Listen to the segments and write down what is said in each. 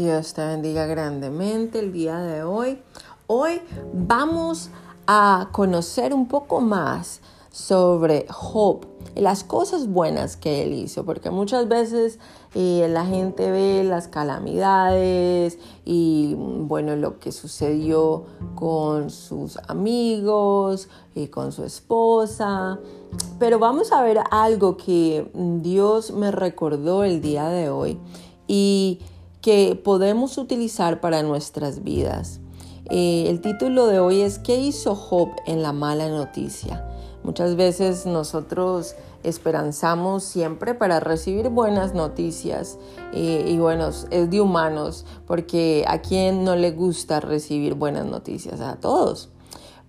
Dios te bendiga grandemente el día de hoy. Hoy vamos a conocer un poco más sobre Job y las cosas buenas que él hizo, porque muchas veces eh, la gente ve las calamidades y bueno, lo que sucedió con sus amigos y con su esposa, pero vamos a ver algo que Dios me recordó el día de hoy y que podemos utilizar para nuestras vidas. Eh, el título de hoy es ¿Qué hizo Job en la mala noticia? Muchas veces nosotros esperanzamos siempre para recibir buenas noticias eh, y bueno, es de humanos porque a quien no le gusta recibir buenas noticias, a todos.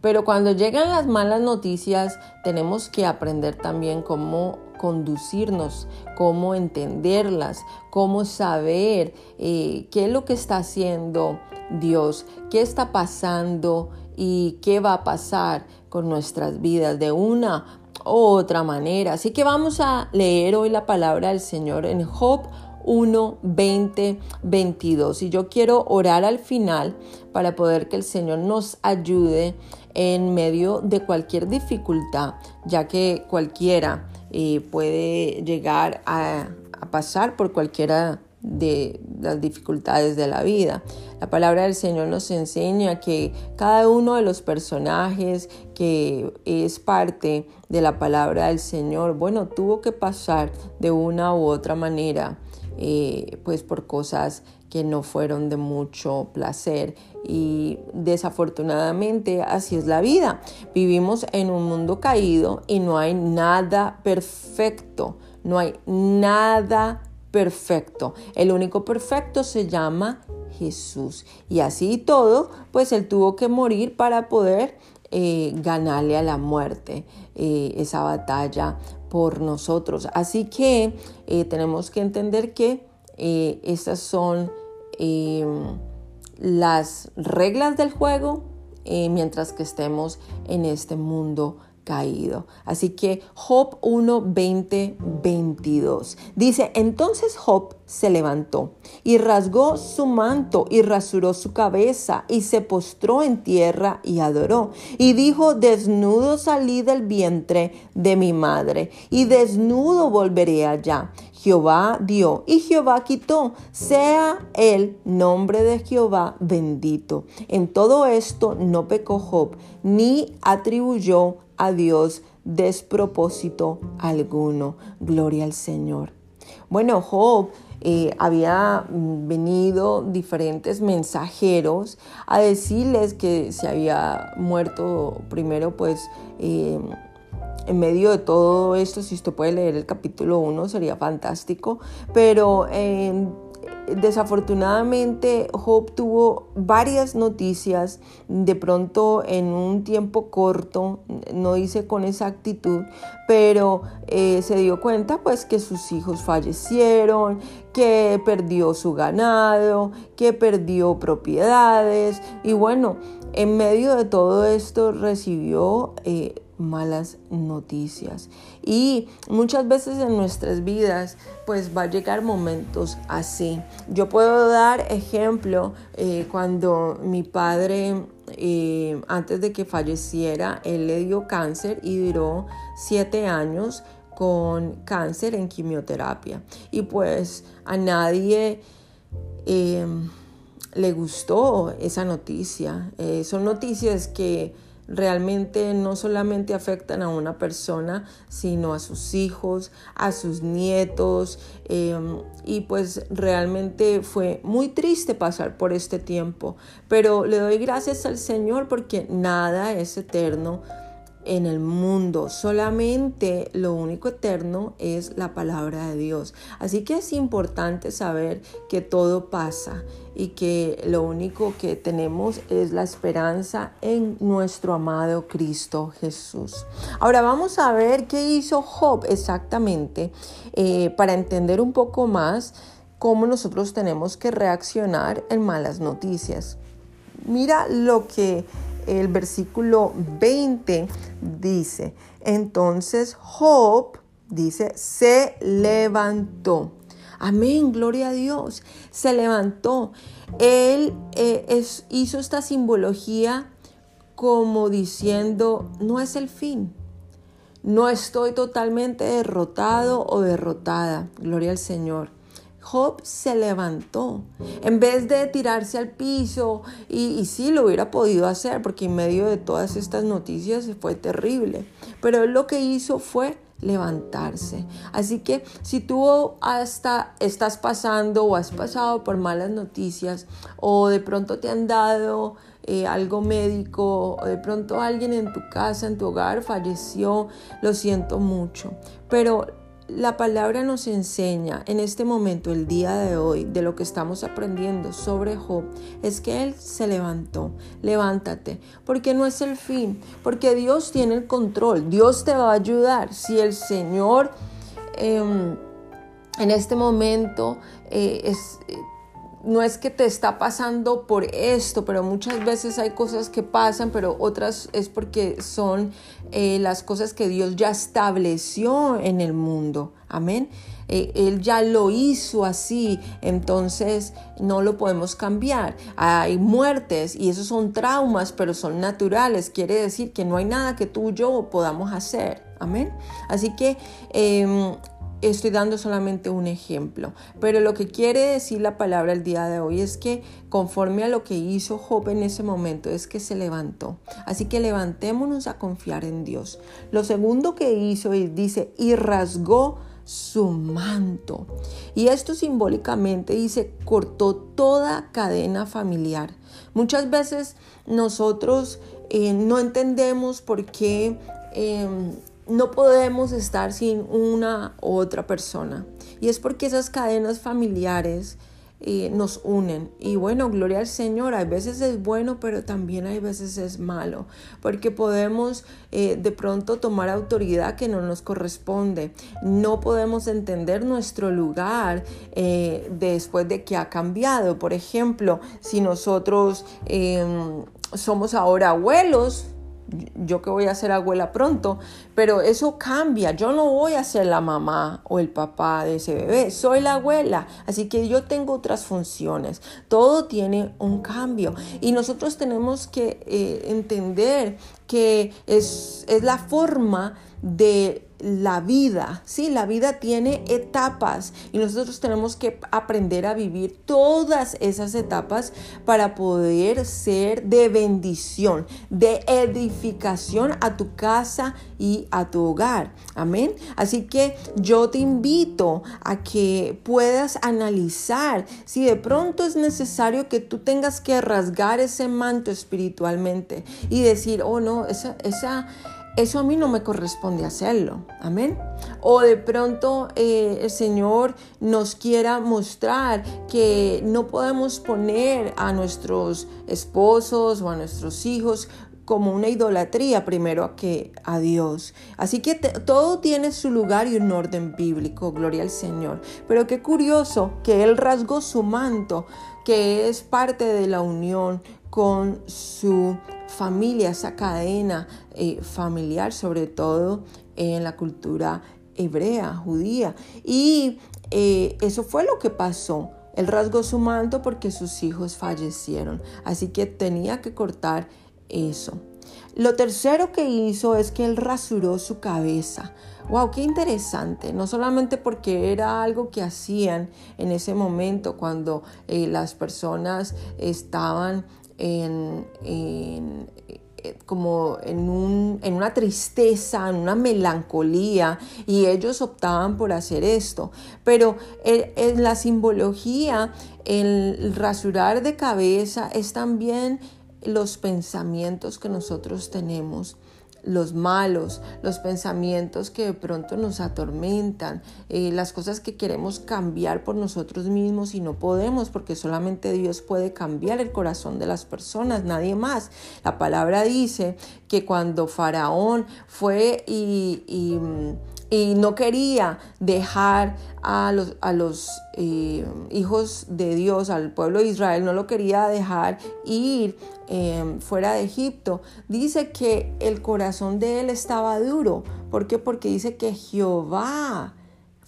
Pero cuando llegan las malas noticias tenemos que aprender también cómo conducirnos, cómo entenderlas, cómo saber eh, qué es lo que está haciendo Dios, qué está pasando y qué va a pasar con nuestras vidas de una u otra manera. Así que vamos a leer hoy la palabra del Señor en Job 1, 20, 22. Y yo quiero orar al final para poder que el Señor nos ayude en medio de cualquier dificultad, ya que cualquiera eh, puede llegar a, pasar por cualquiera de las dificultades de la vida. La palabra del Señor nos enseña que cada uno de los personajes que es parte de la palabra del Señor, bueno, tuvo que pasar de una u otra manera, eh, pues por cosas que no fueron de mucho placer y desafortunadamente así es la vida. Vivimos en un mundo caído y no hay nada perfecto, no hay nada perfecto. El único perfecto se llama Jesús. Y así todo, pues él tuvo que morir para poder eh, ganarle a la muerte eh, esa batalla por nosotros. Así que eh, tenemos que entender que estas son las reglas del juego mientras que estemos en este mundo caído. Así que Job 1, 20, 22. Dice, entonces Job se levantó y rasgó su manto y rasuró su cabeza y se postró en tierra y adoró. Y dijo, desnudo salí del vientre de mi madre y desnudo volveré allá. Jehová dio y Jehová quitó. Sea el nombre de Jehová bendito. En todo esto no pecó Job, ni atribuyó a Dios despropósito alguno. Gloria al Señor. Bueno, Job eh, había venido diferentes mensajeros a decirles que se había muerto primero pues eh, en medio de todo esto, si usted puede leer el capítulo 1 sería fantástico, pero desafortunadamente Job tuvo varias noticias de pronto en un tiempo corto, no dice con exactitud, pero eh, se dio cuenta pues que sus hijos fallecieron, que perdió su ganado, que perdió propiedades. Y bueno, en medio de todo esto recibió eh, malas noticias. Y muchas veces en nuestras vidas pues va a llegar momentos así. Yo puedo dar ejemplo eh, cuando mi padre eh, antes de que falleciera, él le dio cáncer y duró siete años con cáncer en quimioterapia. Y pues a nadie... Eh, le gustó esa noticia. son noticias que realmente no solamente afectan a una persona, sino a sus hijos, a sus nietos. Em, y pues realmente fue muy triste pasar por este tiempo, pero le doy gracias al Señor porque nada es eterno en el mundo. Solamente lo único eterno es la palabra de Dios. Así que es importante saber que todo pasa y que lo único que tenemos es la esperanza en nuestro amado Cristo Jesús. Ahora vamos a ver qué hizo Job exactamente eh, para entender un poco más cómo nosotros tenemos que reaccionar en malas noticias. Mira lo que el versículo 20 dice, entonces Job, dice, se levantó. Amén, gloria a Dios. Se levantó. Él eh, hizo esta simbología como diciendo, no es el fin. No estoy totalmente derrotado o derrotada. Gloria al Señor. Job se levantó. En vez de tirarse al piso, y, y, sí lo hubiera podido hacer, porque en medio de todas estas noticias fue terrible. Pero él lo que hizo fue levantarse. Así que si tú hasta estás pasando o has pasado por malas noticias o de pronto te han dado eh, algo médico o de pronto alguien en tu casa, en tu hogar falleció, lo siento mucho. Pero la palabra nos enseña en este momento, el día de hoy, de lo que estamos aprendiendo sobre Job, es que él se levantó. Levántate, porque no es el fin, porque Dios tiene el control, Dios te va a ayudar. Si el Señor em, en este momento eh, es no es que te está pasando por esto, pero muchas veces hay cosas que pasan, pero otras es porque son eh, las cosas que Dios ya estableció en el mundo. Amén. Eh, él ya lo hizo así, entonces no lo podemos cambiar. Hay muertes y esos son traumas, pero son naturales. Quiere decir que no hay nada que tú y yo podamos hacer. Amén. Así que em, estoy dando solamente un ejemplo, pero lo que quiere decir la palabra el día de hoy es que conforme a lo que hizo Job en ese momento es que se levantó. Así que levantémonos a confiar en Dios. Lo segundo que hizo es, dice, y rasgó su manto. Y esto simbólicamente dice, cortó toda cadena familiar. Muchas veces nosotros eh, no entendemos por qué... Em, no podemos estar sin una u otra persona. Y es porque esas cadenas familiares eh, nos unen. Y bueno, gloria al Señor, hay veces es bueno, pero también hay veces es malo, porque podemos eh, de pronto tomar autoridad que no nos corresponde. No podemos entender nuestro lugar eh, después de que ha cambiado. Por ejemplo, si nosotros em, somos ahora abuelos, yo que voy a ser abuela pronto, pero eso cambia. Yo no voy a ser la mamá o el papá de ese bebé, soy la abuela, así que yo tengo otras funciones. Todo tiene un cambio y nosotros tenemos que eh, entender que es, es la forma de la vida, ¿sí? La vida tiene etapas y nosotros tenemos que aprender a vivir todas esas etapas para poder ser de bendición, de edificación a tu casa y a tu hogar. Amén. Así que yo te invito a que puedas analizar si de pronto es necesario que tú tengas que rasgar ese manto espiritualmente y decir, oh no, esa, esa eso a mí no me corresponde hacerlo. Amén. O de pronto eh, el Señor nos quiera mostrar que no podemos poner a nuestros esposos o a nuestros hijos como una idolatría primero que a Dios. Así que todo tiene su lugar y un orden bíblico, gloria al Señor. Pero qué curioso que Él rasgó su manto, que es parte de la unión con su familia, esa cadena eh, familiar, sobre todo en la cultura hebrea, judía. Y eh, eso fue lo que pasó. Él rasgó su manto porque sus hijos fallecieron. Así que tenía que cortar eso. Lo tercero que hizo es que él rasuró su cabeza. ¡Wow! ¡Qué interesante! No solamente porque era algo que hacían en ese momento cuando eh, las personas estaban en, eh, como en, un, en, una tristeza, en una melancolía, y ellos optaban por hacer esto. Pero en, la simbología, el rasurar de cabeza es también los pensamientos que nosotros tenemos los malos, los pensamientos que de pronto nos atormentan, eh, las cosas que queremos cambiar por nosotros mismos y no podemos porque solamente Dios puede cambiar el corazón de las personas, nadie más. La palabra dice que cuando Faraón fue y, y y no quería dejar a los, a los eh, hijos de Dios, al pueblo de Israel, no lo quería dejar ir em, fuera de Egipto. Dice que el corazón de él estaba duro. ¿Por qué? Porque dice que Jehová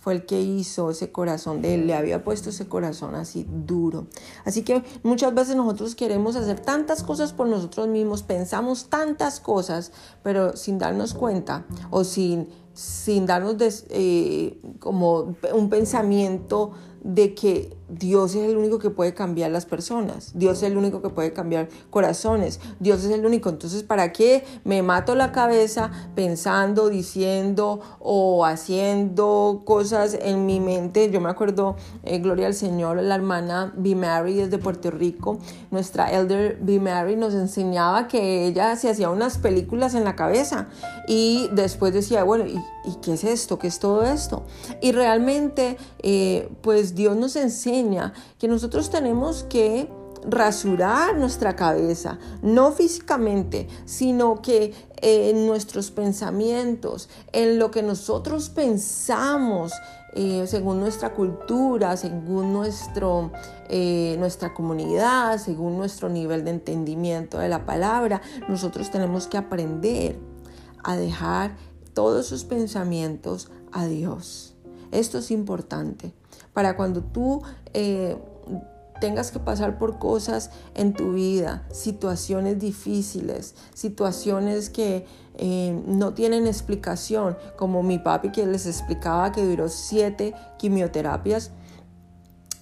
fue el que hizo ese corazón de él, le había puesto ese corazón así duro. Así que muchas veces nosotros queremos hacer tantas cosas por nosotros mismos, pensamos tantas cosas, pero sin darnos cuenta o sin, sin darnos eh, como un pensamiento de que Dios es el único que puede cambiar las personas, Dios es el único que puede cambiar corazones, Dios es el único. Entonces, ¿para qué me mato la cabeza pensando, diciendo o haciendo cosas en mi mente? Yo me acuerdo, eh, Gloria al Señor, la hermana B. Mary desde Puerto Rico, nuestra elder B. Mary nos enseñaba que ella se hacía unas películas en la cabeza y después decía, bueno, ¿y, qué es esto? ¿Qué es todo esto? Y realmente, eh, pues Dios nos enseña que nosotros tenemos que rasurar nuestra cabeza, no físicamente, sino que en nuestros pensamientos, en lo que nosotros pensamos, eh, según nuestra cultura, según nuestro, eh, nuestra comunidad, según nuestro nivel de entendimiento de la palabra, nosotros tenemos que aprender a dejar todos esos pensamientos a Dios. Esto es importante para cuando tú eh, tengas que pasar por cosas en tu vida, situaciones difíciles, situaciones que eh, no tienen explicación, como mi papi que les explicaba que duró siete quimioterapias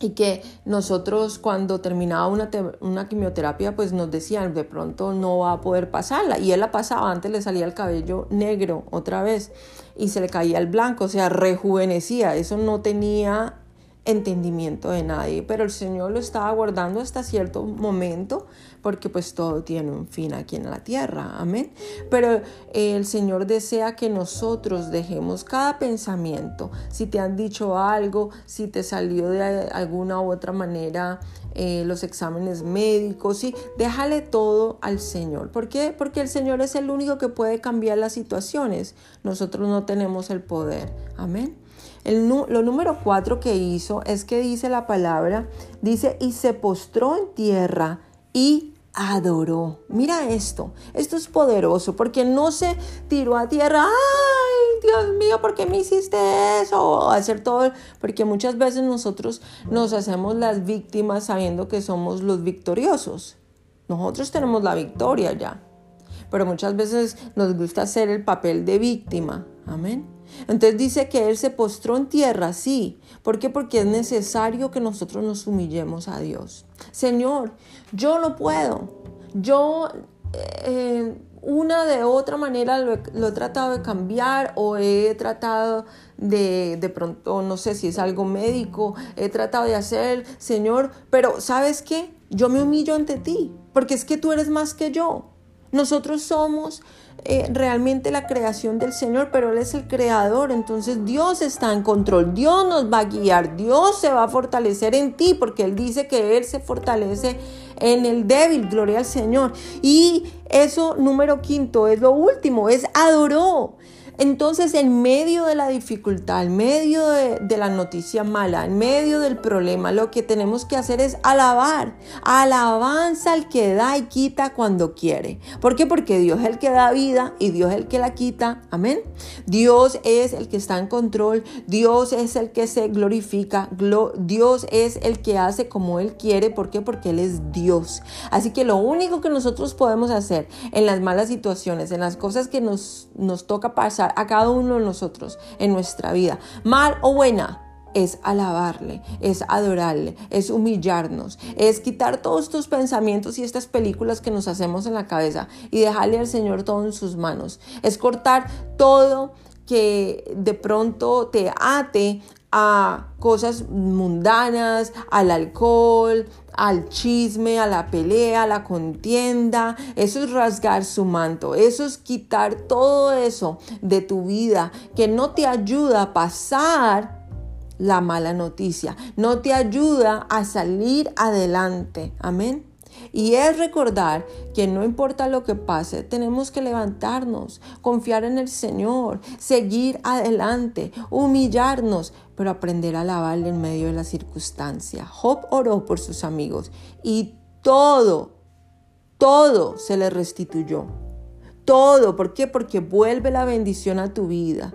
y que nosotros cuando terminaba una, una, quimioterapia pues nos decían de pronto no va a poder pasarla y él la pasaba, antes le salía el cabello negro otra vez y se le caía el blanco, o sea, rejuvenecía, eso no tenía entendimiento de nadie, pero el Señor lo estaba guardando hasta cierto momento porque pues todo tiene un fin aquí en la tierra, amén. Pero el Señor desea que nosotros dejemos cada pensamiento, si te han dicho algo, si te salió de alguna u otra manera eh, los exámenes médicos, ¿sí? déjale todo al Señor. ¿Por qué? Porque el Señor es el único que puede cambiar las situaciones, nosotros no tenemos el poder, amén. El, lo número cuatro que hizo es que dice la palabra, dice, y se postró en tierra y adoró. Mira esto, esto es poderoso porque no se tiró a tierra, ay, Dios mío, ¿por qué me hiciste eso? Hacer todo, porque muchas veces nosotros nos hacemos las víctimas sabiendo que somos los victoriosos. Nosotros tenemos la victoria ya, pero muchas veces nos gusta hacer el papel de víctima. Amén. Entonces dice que Él se postró en tierra, sí. ¿Por qué? Porque es necesario que nosotros nos humillemos a Dios. Señor, yo no puedo. Yo eh, una de otra manera lo he, tratado de cambiar o he tratado de, de pronto, no sé si es algo médico, he tratado de hacer, Señor, pero ¿sabes qué? Yo me humillo ante ti, porque es que tú eres más que yo. Nosotros somos eh, realmente la creación del Señor, pero Él es el creador, entonces Dios está en control, Dios nos va a guiar, Dios se va a fortalecer en ti, porque Él dice que Él se fortalece en el débil, gloria al Señor. Y eso, número quinto, es lo último, es adoró. Entonces, en medio de la dificultad, en medio de, la noticia mala, en medio del problema, lo que tenemos que hacer es alabar. Alabanza al que da y quita cuando quiere. ¿Por qué? Porque Dios es el que da vida y Dios es el que la quita. Amén. Dios es el que está en control. Dios es el que se glorifica. Dios es el que hace como Él quiere. ¿Por qué? Porque Él es Dios. Así que lo único que nosotros podemos hacer en las malas situaciones, en las cosas que nos, nos toca pasar, a cada uno de nosotros en nuestra vida, mal o buena, es alabarle, es adorarle, es humillarnos, es quitar todos estos pensamientos y estas películas que nos hacemos en la cabeza y dejarle al Señor todo en sus manos. Es cortar todo que de pronto te ate a cosas mundanas, al alcohol, al chisme, a la pelea, a la contienda. Eso es rasgar su manto, eso es quitar todo eso de tu vida que no te ayuda a pasar la mala noticia, no te ayuda a salir adelante. Amén. Y es recordar que no importa lo que pase, tenemos que levantarnos, confiar en el Señor, seguir adelante, humillarnos, pero aprender a alabarle en medio de la circunstancia. Job oró por sus amigos y todo, todo se le restituyó. Todo. ¿Por qué? Porque vuelve la bendición a tu vida.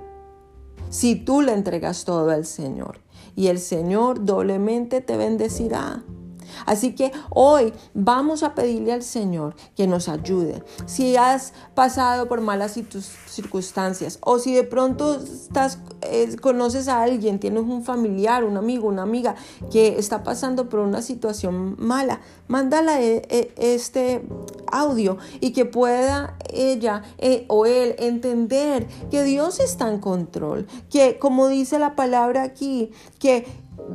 si tú le entregas todo al Señor. Y el Señor doblemente te bendecirá. Así que hoy vamos a pedirle al Señor que nos ayude. Si has pasado por malas circunstancias o si de pronto estás, eh, conoces a alguien, tienes un familiar, un amigo, una amiga que está pasando por una situación mala, mándala eh, eh, este audio y que pueda ella o él entender que Dios está en control, que como dice la palabra aquí, que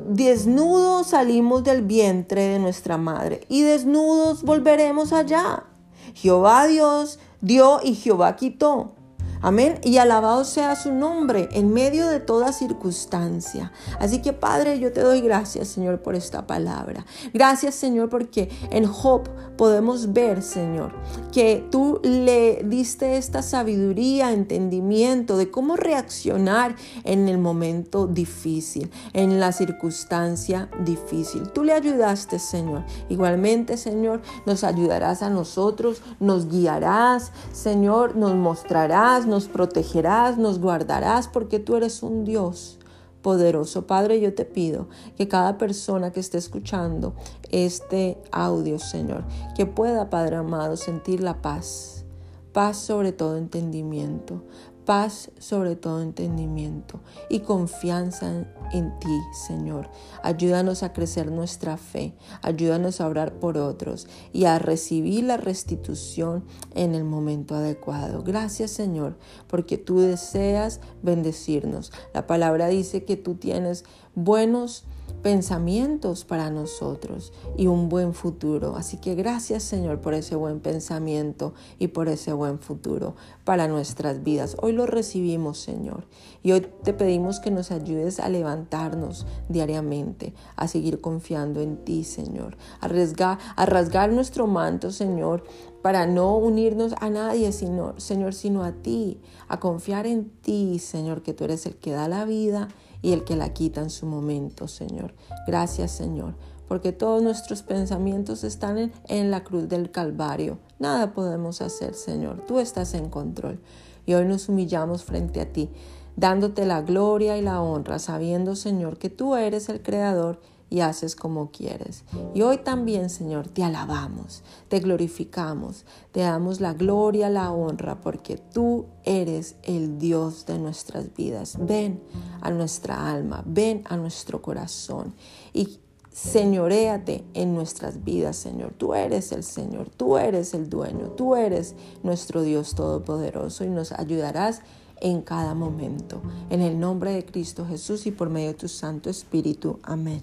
desnudos salimos del vientre de nuestra madre y desnudos volveremos allá. Jehová Dios dio y Jehová quitó. Amén. Y alabado sea su nombre en medio de toda circunstancia. Así que Padre, yo te doy gracias, Señor, por esta palabra. Gracias, Señor, porque en Job podemos ver, Señor, que tú le diste esta sabiduría, entendimiento de cómo reaccionar en el momento difícil, en la circunstancia difícil. Tú le ayudaste, Señor. Igualmente, Señor, nos ayudarás a nosotros, nos guiarás, Señor, nos mostrarás, nos protegerás, nos guardarás, porque tú eres un Dios poderoso. Padre, yo te pido que cada persona que esté escuchando este audio, Señor, que pueda, Padre amado, sentir la paz. Paz sobre todo entendimiento, paz sobre todo entendimiento y confianza en ti, Señor. Ayúdanos a crecer nuestra fe, ayúdanos a orar por otros y a recibir la restitución en el momento adecuado. Gracias, Señor, porque tú deseas bendecirnos. La palabra dice que tú tienes buenos pensamientos para nosotros y un buen futuro. Así que gracias Señor por ese buen pensamiento y por ese buen futuro para nuestras vidas. Hoy lo recibimos Señor y hoy te pedimos que nos ayudes a levantarnos diariamente, a seguir confiando en ti Señor, a, rasgar, nuestro manto Señor para no unirnos a nadie, sino, Señor, sino a ti, a confiar en ti, Señor, que tú eres el que da la vida y el que la quita en su momento, Señor. Gracias, Señor, porque todos nuestros pensamientos están en, en, la cruz del Calvario. Nada podemos hacer, Señor. Tú estás en control. Y hoy nos humillamos frente a ti, dándote la gloria y la honra, sabiendo, Señor, que tú eres el Creador y haces como quieres. Y hoy también, Señor, te alabamos, te glorificamos, te damos la gloria, la honra, porque tú eres el Dios de nuestras vidas. Ven a nuestra alma, ven a nuestro corazón y señoreate en nuestras vidas, Señor. Tú eres el Señor, tú eres el dueño, tú eres nuestro Dios todopoderoso y nos ayudarás en cada momento. En el nombre de Cristo Jesús y por medio de tu Santo Espíritu. Amén.